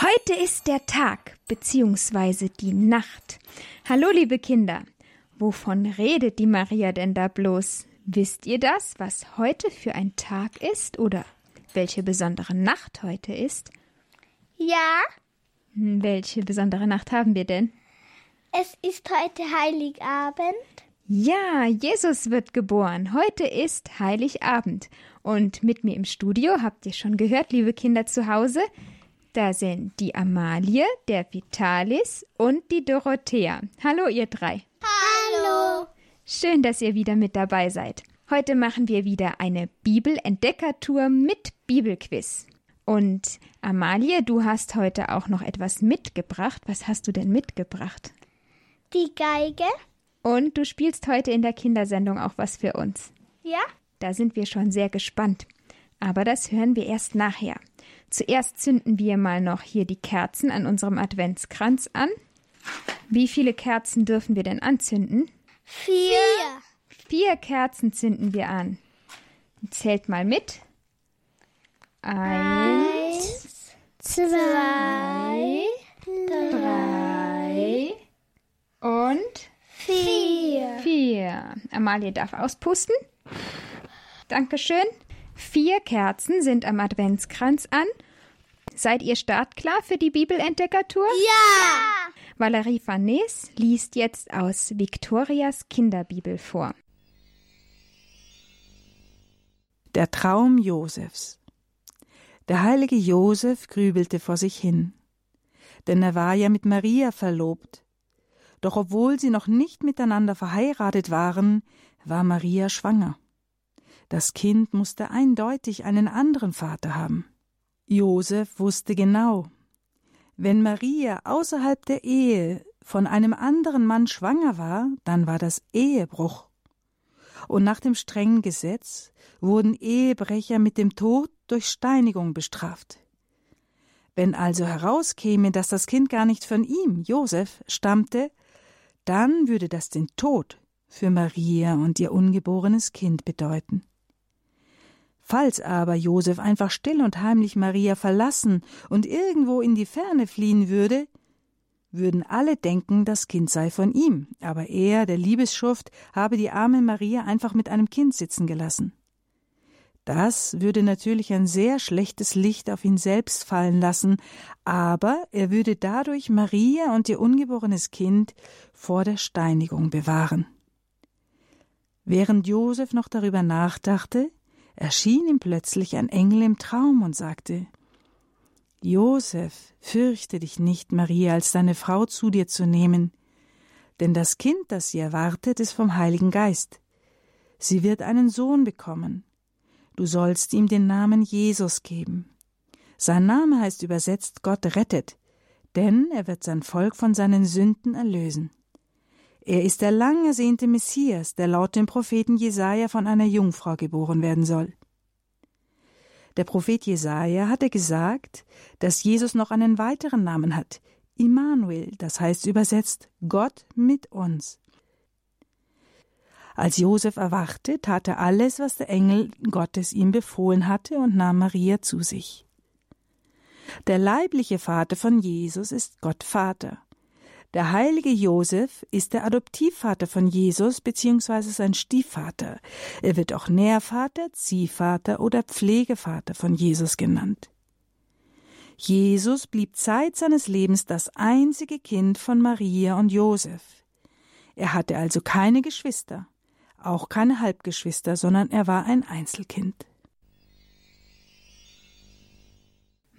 Heute ist der Tag bzw. die Nacht. Hallo liebe Kinder, wovon redet die Maria denn da bloß? Wisst ihr das, was heute für ein Tag ist oder welche besondere Nacht heute ist? Ja, Hm, Welche besondere Nacht haben wir denn? es ist heute Heiligabend. Ja, Jesus wird geboren. Heute ist Heiligabend. Und mit mir im Studio habt ihr schon gehört, liebe Kinder zu Hause, da sind die Amalie, der Vitalis und die Dorothea. Hallo ihr drei. Hallo. Schön, dass ihr wieder mit dabei seid. Heute machen wir wieder eine Bibelentdeckertour mit Bibelquiz. Und Amalie, du hast heute auch noch etwas mitgebracht. Was hast du denn mitgebracht? Die Geige. Und du spielst heute in der Kindersendung auch was für uns. Ja, Da sind wir schon sehr gespannt. Aber das hören wir erst nachher. Zuerst zünden wir mal noch hier die Kerzen an unserem Adventskranz an. Wie viele Kerzen dürfen wir denn anzünden? vier. Vier Kerzen zünden wir an. Zählt mal mit. Eins, zwei, drei und vier. vier. Amalie darf auspusten. Dankeschön. Vier Kerzen sind am Adventskranz an. Seid ihr startklar für die Bibelentdeckertour? Ja. Valerie Farnes liest jetzt aus Victorias Kinderbibel vor. Der Traum Josefs. Der heilige Josef grübelte vor sich hin, denn er war ja mit Maria verlobt. Doch obwohl sie noch nicht miteinander verheiratet waren, war Maria schwanger. Das Kind musste eindeutig einen anderen Vater haben. Josef wusste genau, wenn Maria außerhalb der Ehe von einem anderen Mann schwanger war, dann war das Ehebruch. Und nach dem strengen Gesetz wurden Ehebrecher mit dem Tod durch Steinigung bestraft. Wenn also herauskäme, dass das Kind gar nicht von ihm, Josef, stammte, dann würde das den Tod für Maria und ihr ungeborenes Kind bedeuten. Falls aber Josef einfach still und heimlich Maria verlassen und irgendwo in die Ferne fliehen würde, würden alle denken, das Kind sei von ihm, aber er, der Liebesschuft, habe die arme Maria einfach mit einem Kind sitzen gelassen. Das würde natürlich ein sehr schlechtes Licht auf ihn selbst fallen lassen, aber er würde dadurch Maria und ihr ungeborenes Kind vor der Steinigung bewahren. Während Josef noch darüber nachdachte, erschien ihm plötzlich ein Engel im Traum und sagte Josef, fürchte dich nicht, Maria als deine Frau zu dir zu nehmen, denn das Kind, das sie erwartet, ist vom Heiligen Geist. Sie wird einen Sohn bekommen. Du sollst ihm den Namen Jesus geben. Sein Name heißt übersetzt Gott rettet, denn er wird sein Volk von seinen Sünden erlösen. Er ist der lang ersehnte Messias, der laut dem Propheten Jesaja von einer Jungfrau geboren werden soll. Der Prophet Jesaja hatte gesagt, dass Jesus noch einen weiteren Namen hat, Immanuel, das heißt übersetzt Gott mit uns. Als Josef erwachte, tat er alles, was der Engel Gottes ihm befohlen hatte und nahm Maria zu sich. Der leibliche Vater von Jesus ist Gott Vater. Der heilige Josef ist der Adoptivvater von Jesus bzw. sein Stiefvater. Er wird auch Nährvater, Ziehvater oder Pflegevater von Jesus genannt. Jesus blieb Zeit seines Lebens das einzige Kind von Maria und Josef. Er hatte also keine Geschwister, auch keine Halbgeschwister, sondern er war ein Einzelkind.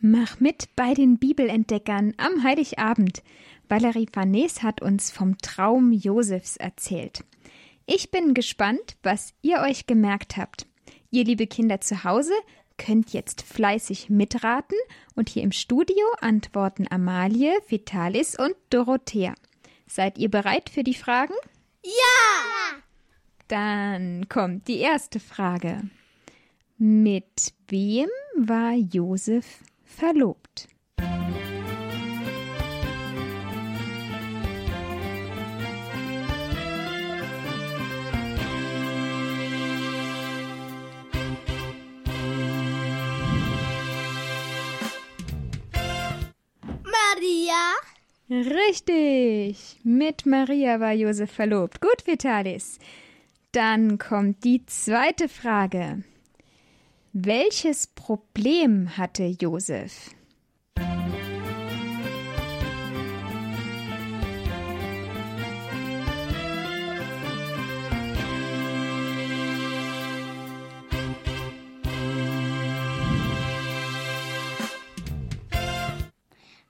Mach mit bei den Bibelentdeckern am Heiligabend. Valerie Farnes hat uns vom Traum Josefs erzählt. Ich bin gespannt, was ihr euch gemerkt habt. Ihr liebe Kinder zu Hause könnt jetzt fleißig mitraten und hier im Studio antworten Amalie, Vitalis und Dorothea. Seid ihr bereit für die Fragen? Ja. Dann kommt die erste Frage. Mit wem war Josef verlobt? Maria. Richtig. Mit Maria war Josef verlobt. Gut, Vitalis. Dann kommt die zweite Frage. Welches Problem hatte Josef?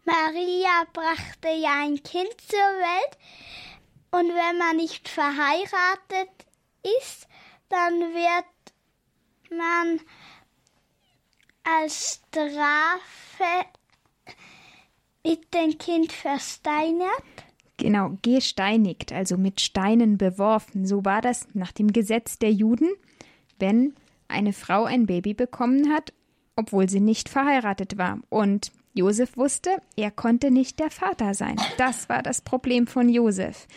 Maria brachte ja ein Kind zur Welt und wenn man nicht verheiratet ist, dann wird man als Strafe mit dem Kind versteinert. Genau, gesteinigt, also mit Steinen beworfen. So war das nach dem Gesetz der Juden, wenn eine Frau ein Baby bekommen hat, obwohl sie nicht verheiratet war. Und Josef wusste, er konnte nicht der Vater sein. Das war das Problem von Josef.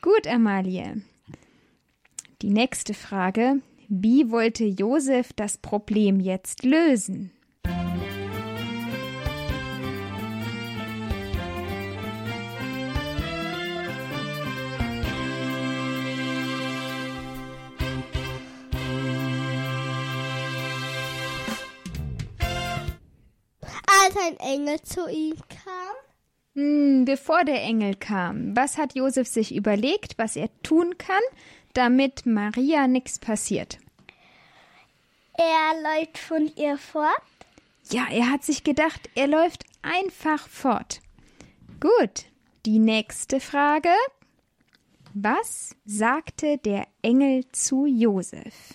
Gut, Amalie. Die nächste Frage. Wie wollte Josef das Problem jetzt lösen? Als ein Engel zu ihm kam, Hm, bevor der Engel kam, was hat Josef sich überlegt, was er tun kann, damit Maria nichts passiert? er läuft von ihr fort. Ja, er hat sich gedacht, er läuft einfach fort. Gut, die nächste Frage. Was sagte der Engel zu Josef?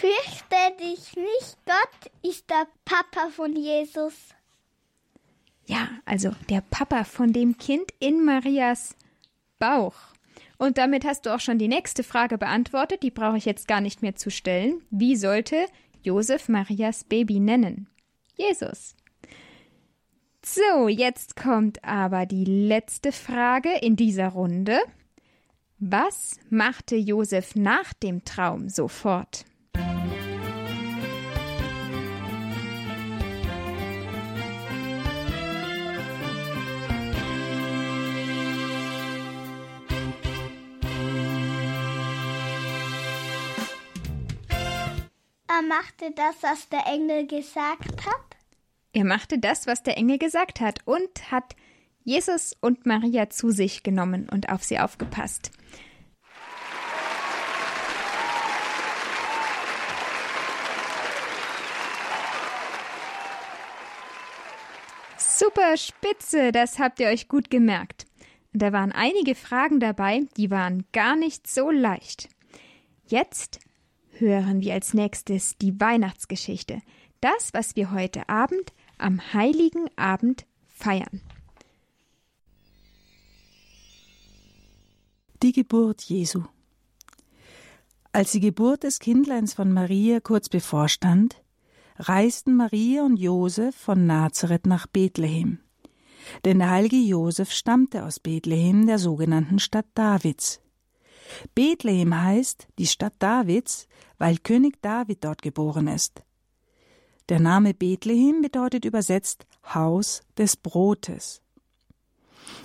Fürchte dich nicht, Gott ist der Papa von Jesus. Ja, also der Papa von dem Kind in Marias Bauch. Und damit hast du auch schon die nächste Frage beantwortet, die brauche ich jetzt gar nicht mehr zu stellen. Wie sollte Josef Marias Baby nennen? Jesus. So, jetzt kommt aber die letzte Frage in dieser Runde. Was machte Josef nach dem Traum sofort? Er machte das, was der Engel gesagt hat. Er machte das, was der Engel gesagt hat und hat Jesus und Maria zu sich genommen und auf sie aufgepasst. Super spitze, das habt ihr euch gut gemerkt. Da waren einige Fragen dabei, die waren gar nicht so leicht. Jetzt hören wir als nächstes die Weihnachtsgeschichte. Das, was wir heute Abend am heiligen Abend feiern. Die Geburt Jesu. Als die Geburt des Kindleins von Maria kurz bevorstand, reisten Maria und Josef von Nazareth nach Bethlehem. Denn der heilige Josef stammte aus Bethlehem, der sogenannten Stadt Davids. Bethlehem heißt die Stadt Davids, weil König David dort geboren ist. Der Name Bethlehem bedeutet übersetzt Haus des Brotes.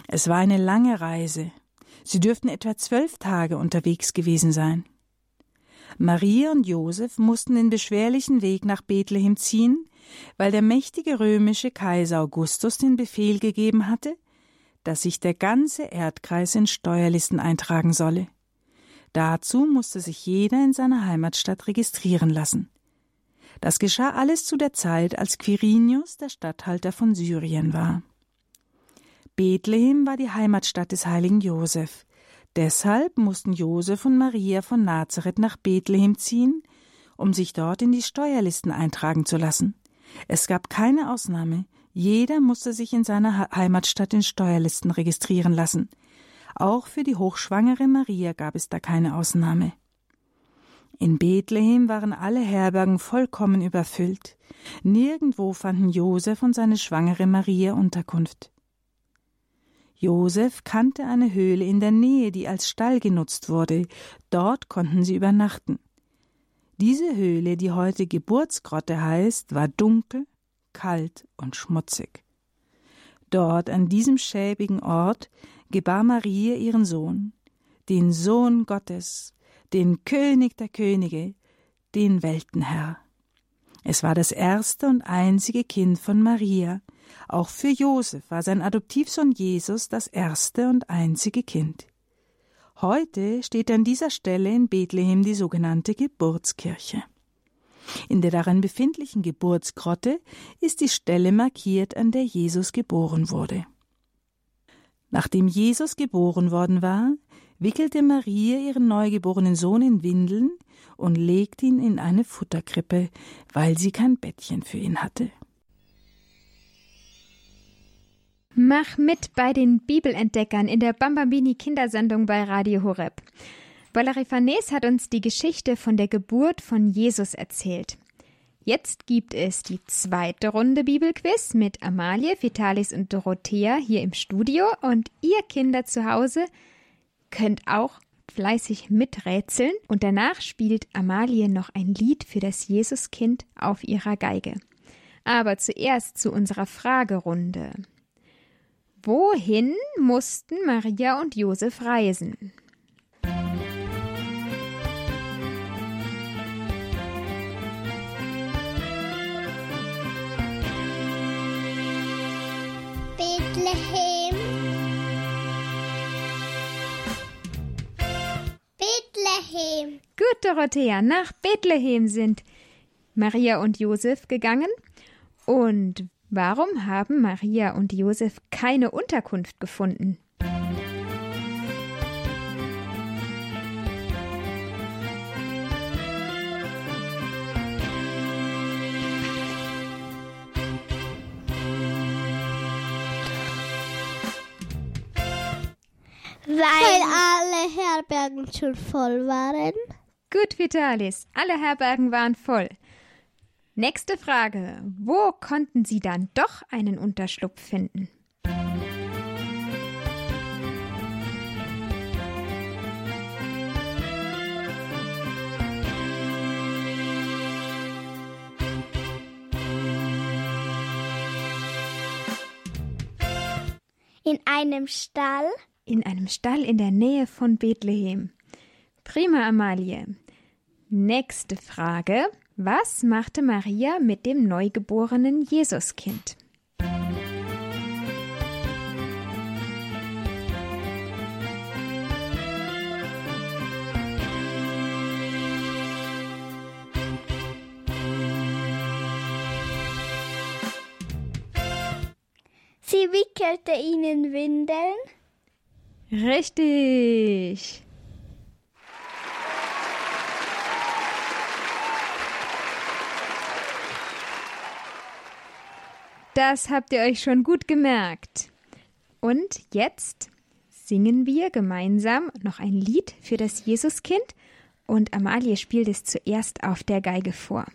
Es war eine lange Reise. Sie dürften etwa zwölf Tage unterwegs gewesen sein. Maria und Josef mussten den beschwerlichen Weg nach Bethlehem ziehen, weil der mächtige römische Kaiser Augustus den Befehl gegeben hatte, dass sich der ganze Erdkreis in Steuerlisten eintragen solle. Dazu musste sich jeder in seiner Heimatstadt registrieren lassen. Das geschah alles zu der Zeit, als Quirinius der Statthalter von Syrien war. Bethlehem war die Heimatstadt des heiligen Josef. Deshalb mussten Josef und Maria von Nazareth nach Bethlehem ziehen, um sich dort in die Steuerlisten eintragen zu lassen. Es gab keine Ausnahme. Jeder musste sich in seiner Heimatstadt in Steuerlisten registrieren lassen. Auch für die hochschwangere Maria gab es da keine Ausnahme. In Bethlehem waren alle Herbergen vollkommen überfüllt. Nirgendwo fanden Josef und seine schwangere Maria Unterkunft. Josef kannte eine Höhle in der Nähe, die als Stall genutzt wurde. Dort konnten sie übernachten. Diese Höhle, die heute Geburtsgrotte heißt, war dunkel, kalt und schmutzig. Dort, an diesem schäbigen Ort, gebar Maria ihren Sohn, den Sohn Gottes, den König der Könige, den Weltenherr. Es war das erste und einzige Kind von Maria. Auch für Josef war sein Adoptivsohn Jesus das erste und einzige Kind. Heute steht an dieser Stelle in Bethlehem die sogenannte Geburtskirche. In der darin befindlichen Geburtsgrotte ist die Stelle markiert, an der Jesus geboren wurde. Nachdem Jesus geboren worden war, wickelte Maria ihren neugeborenen Sohn in Windeln und legte ihn in eine Futterkrippe, weil sie kein Bettchen für ihn hatte. Mach mit bei den Bibelentdeckern in der Bambambini Kindersendung bei Radio Horeb. Valerie Farnes hat uns die Geschichte von der Geburt von Jesus erzählt. Jetzt gibt es die zweite Runde Bibelquiz mit Amalie, Vitalis und Dorothea hier im Studio und ihr Kinder zu Hause könnt auch fleißig miträtseln und danach spielt Amalie noch ein Lied für das Jesuskind auf ihrer Geige. Aber zuerst zu unserer Fragerunde. Wohin mussten Maria und Josef reisen? Bethlehem. Gut, Dorothea, nach Bethlehem sind Maria und Josef gegangen. Und warum haben Maria und Josef keine Unterkunft gefunden? Weil alle Herbergen schon voll waren. Gut, Vitalis, alle Herbergen waren voll. Nächste Frage. Wo konnten Sie dann doch einen Unterschlupf finden? In einem Stall. In einem Stall in der Nähe von Bethlehem. Prima, Amalie. Nächste Frage. Was machte Maria mit dem neugeborenen Jesuskind? Sie wickelte ihn in Windeln. Richtig. Das habt ihr euch schon gut gemerkt. Und jetzt singen wir gemeinsam noch ein Lied für das Jesuskind und Amalie spielt es zuerst auf der Geige vor.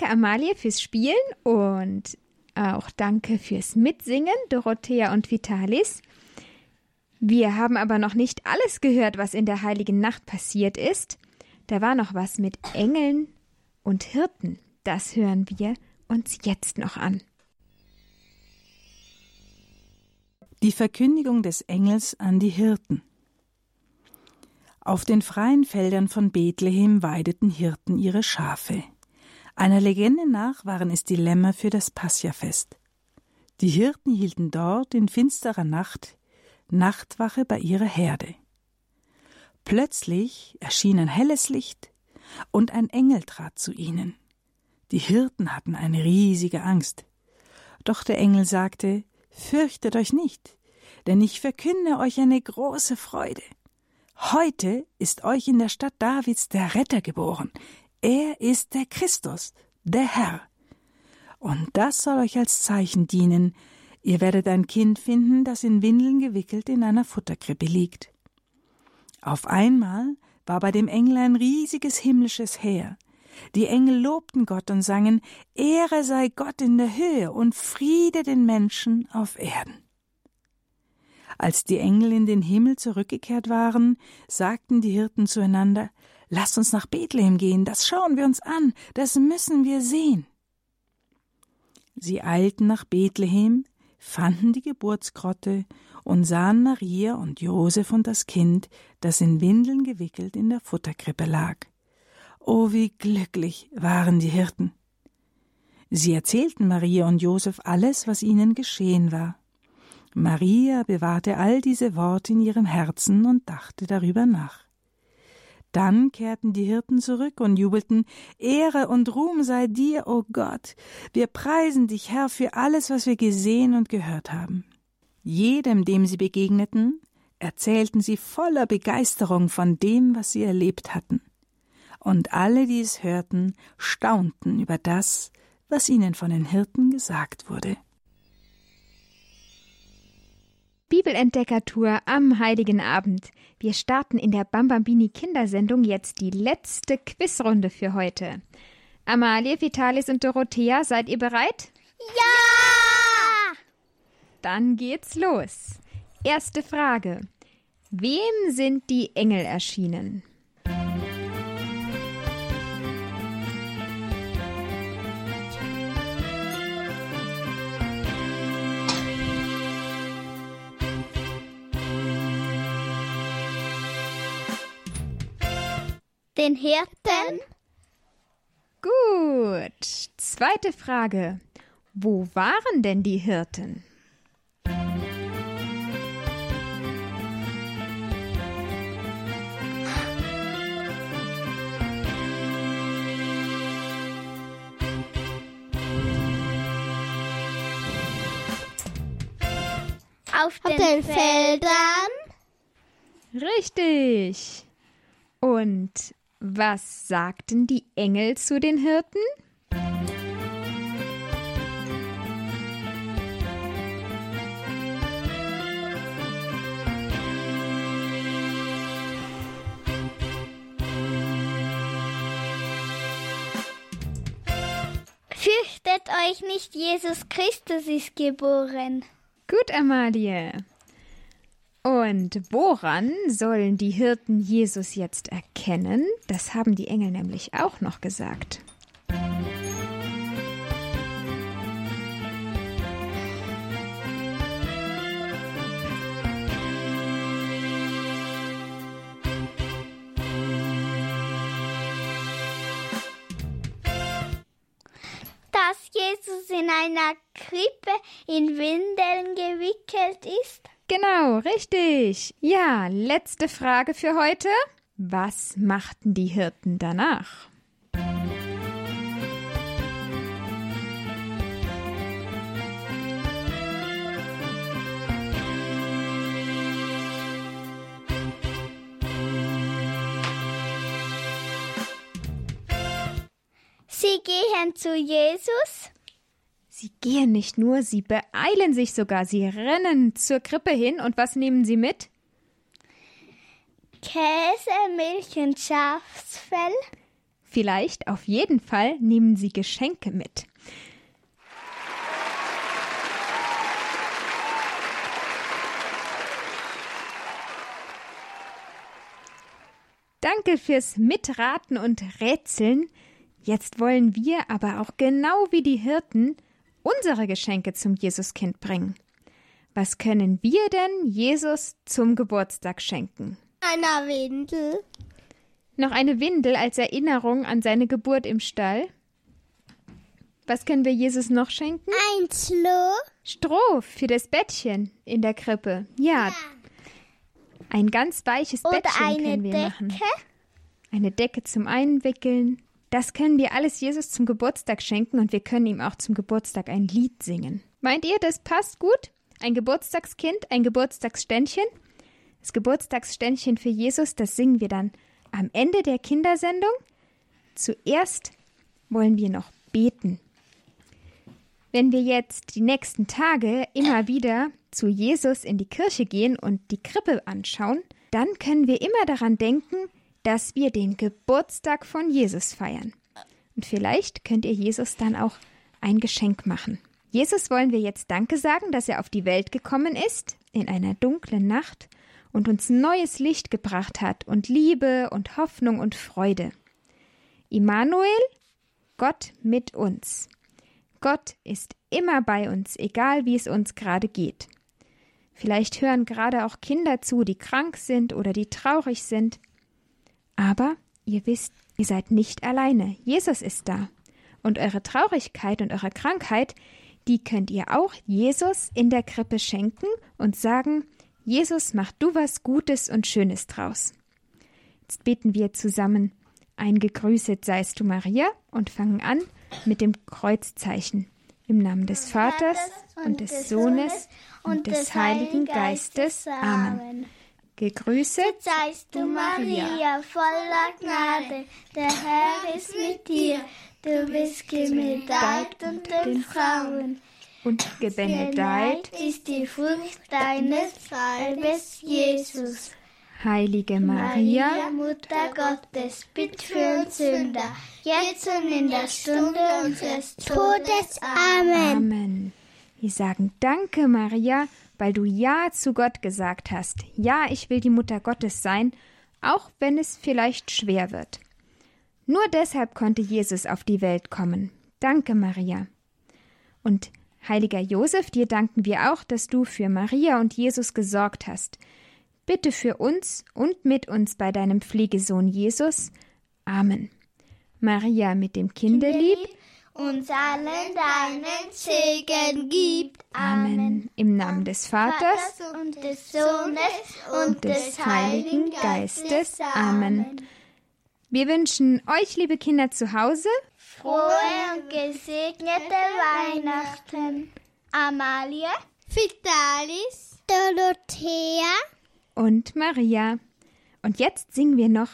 Danke, Amalie, fürs Spielen und auch danke fürs Mitsingen, Dorothea und Vitalis. Wir haben aber noch nicht alles gehört, was in der heiligen Nacht passiert ist. Da war noch was mit Engeln und Hirten. Das hören wir uns jetzt noch an. Die Verkündigung des Engels an die Hirten. Auf den freien Feldern von Bethlehem weideten Hirten ihre Schafe. Einer Legende nach waren es die Lämmer für das Passiafest. Die Hirten hielten dort in finsterer Nacht Nachtwache bei ihrer Herde. Plötzlich erschien ein helles Licht und ein Engel trat zu ihnen. Die Hirten hatten eine riesige Angst. Doch der Engel sagte, Fürchtet euch nicht, denn ich verkünde euch eine große Freude. Heute ist euch in der Stadt Davids der Retter geboren. Er ist der Christus, der Herr. Und das soll euch als Zeichen dienen. Ihr werdet ein Kind finden, das in Windeln gewickelt in einer Futterkrippe liegt. Auf einmal war bei dem Engel ein riesiges himmlisches Heer. Die Engel lobten Gott und sangen Ehre sei Gott in der Höhe und Friede den Menschen auf Erden. Als die Engel in den Himmel zurückgekehrt waren, sagten die Hirten zueinander Lasst uns nach Bethlehem gehen, das schauen wir uns an, das müssen wir sehen. Sie eilten nach Bethlehem, fanden die Geburtsgrotte und sahen Maria und Josef und das Kind, das in Windeln gewickelt in der Futterkrippe lag. Oh, wie glücklich waren die Hirten. Sie erzählten Maria und Josef alles, was ihnen geschehen war. Maria bewahrte all diese Worte in ihrem Herzen und dachte darüber nach. Dann kehrten die Hirten zurück und jubelten Ehre und Ruhm sei dir, o oh Gott. Wir preisen dich, Herr, für alles, was wir gesehen und gehört haben. Jedem, dem sie begegneten, erzählten sie voller Begeisterung von dem, was sie erlebt hatten. Und alle, die es hörten, staunten über das, was ihnen von den Hirten gesagt wurde. Bibelentdeckertour am Heiligen Abend. Wir starten in der Bambambini Kindersendung jetzt die letzte Quizrunde für heute. Amalie, Vitalis und Dorothea, seid ihr bereit? Ja! Dann geht's los. Erste Frage. Wem sind die Engel erschienen? Den Hirten? Gut. Zweite Frage. Wo waren denn die Hirten? Auf den, den Feldern? Richtig. Und was sagten die Engel zu den Hirten? Fürchtet euch nicht, Jesus Christus ist geboren. Gut, Amalie. Und woran sollen die Hirten Jesus jetzt erkennen? Das haben die Engel nämlich auch noch gesagt. Dass Jesus in einer Krippe in Windeln gewickelt ist? Genau, richtig. Ja, letzte Frage für heute. Was machten die Hirten danach? Sie gehen zu Jesus Sie gehen nicht nur, sie beeilen sich sogar, sie rennen zur Krippe hin und was nehmen sie mit? Käse, Milch und Schafsfell. Vielleicht, auf jeden Fall, nehmen Sie Geschenke mit. Danke fürs Mitraten und Rätseln. Jetzt wollen wir aber auch genau wie die Hirten unsere Geschenke zum Jesuskind bringen. Was können wir denn Jesus zum Geburtstag schenken? Eine Windel. Noch eine Windel als Erinnerung an seine Geburt im Stall. Was können wir Jesus noch schenken? Ein Stroh. Stroh für das Bettchen in der Krippe. Ja, Ja. ein ganz weiches Oder Bettchen können wir Decke. machen. Eine Decke zum Einwickeln. Das können wir alles Jesus zum Geburtstag schenken und wir können ihm auch zum Geburtstag ein Lied singen. Meint ihr, das passt gut? Ein Geburtstagskind, ein Geburtstagsständchen? Das Geburtstagsständchen für Jesus, das singen wir dann am Ende der Kindersendung. Zuerst wollen wir noch beten. Wenn wir jetzt die nächsten Tage immer wieder zu Jesus in die Kirche gehen und die Krippe anschauen, dann können wir immer daran denken, dass wir den Geburtstag von Jesus feiern. Und vielleicht könnt ihr Jesus dann auch ein Geschenk machen. Jesus wollen wir jetzt Danke sagen, dass er auf die Welt gekommen ist, in einer dunklen Nacht, und uns neues Licht gebracht hat und Liebe und Hoffnung und Freude. Immanuel, Gott mit uns. Gott ist immer bei uns, egal wie es uns gerade geht. Vielleicht hören gerade auch Kinder zu, die krank sind oder die traurig sind. Aber ihr wisst, ihr seid nicht alleine. Jesus ist da. Und eure Traurigkeit und eure Krankheit, die könnt ihr auch Jesus in der Krippe schenken und sagen, Jesus, mach du was Gutes und Schönes draus. Jetzt beten wir zusammen ein Gegrüßet seist du Maria und fangen an mit dem Kreuzzeichen. Im Namen des Vaters und des Sohnes und des Heiligen Geistes. Amen. Gegrüßet Seist du, Maria, voller Gnade, der Herr ist mit dir. Du bist gebenedeit unter den Frauen. und gebenedeit, ist die Frucht deines Leibes, Jesus. heilige Maria, Mutter Gottes, bitt für uns Sünder, jetzt und in der Stunde unseres Todes. Amen. Amen. Wir sagen Danke, Maria, weil du Ja zu Gott gesagt hast. Ja, ich will die Mutter Gottes sein, auch wenn es vielleicht schwer wird. Nur deshalb konnte Jesus auf die Welt kommen. Danke, Maria. Und heiliger Josef, dir danken wir auch, dass du für Maria und Jesus gesorgt hast. Bitte für uns und mit uns bei deinem Pflegesohn Jesus. Amen. Maria mit dem Kindelieb. Uns allen deinen Segen gibt. Amen. Im Namen des Vaters und des Sohnes und des Heiligen Geistes. Amen. Wir wünschen euch, liebe Kinder zu Hause, Frohe und gesegnete Weihnachten. Amalie, Vitalis, Dorothea. und Maria. Und jetzt singen wir noch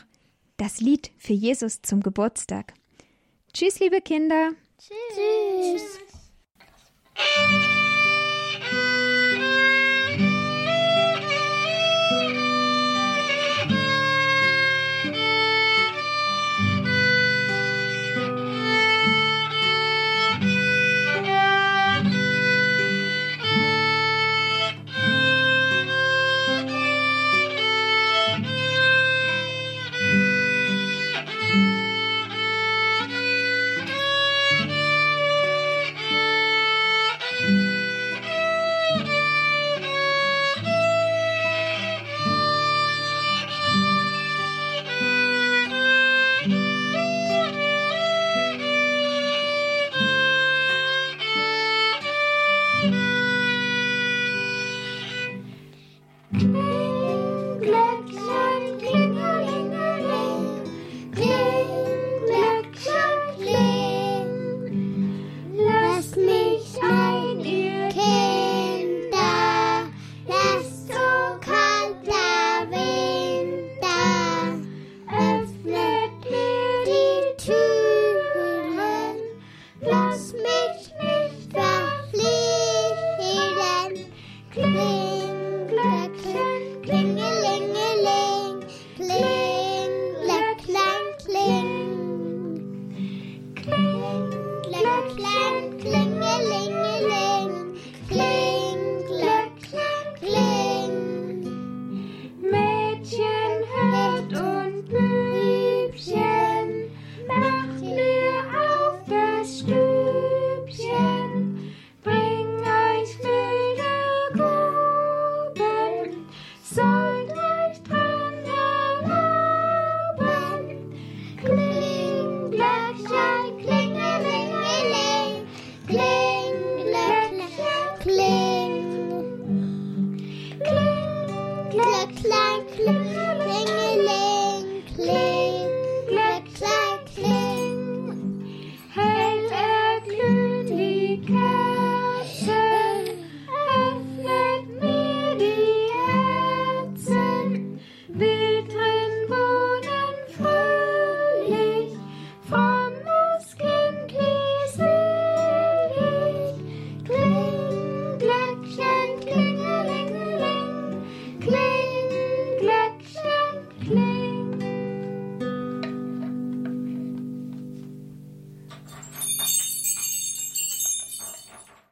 das Lied für Jesus zum Geburtstag. Tschüss, liebe Kinder. Tschüss. Glöckchen,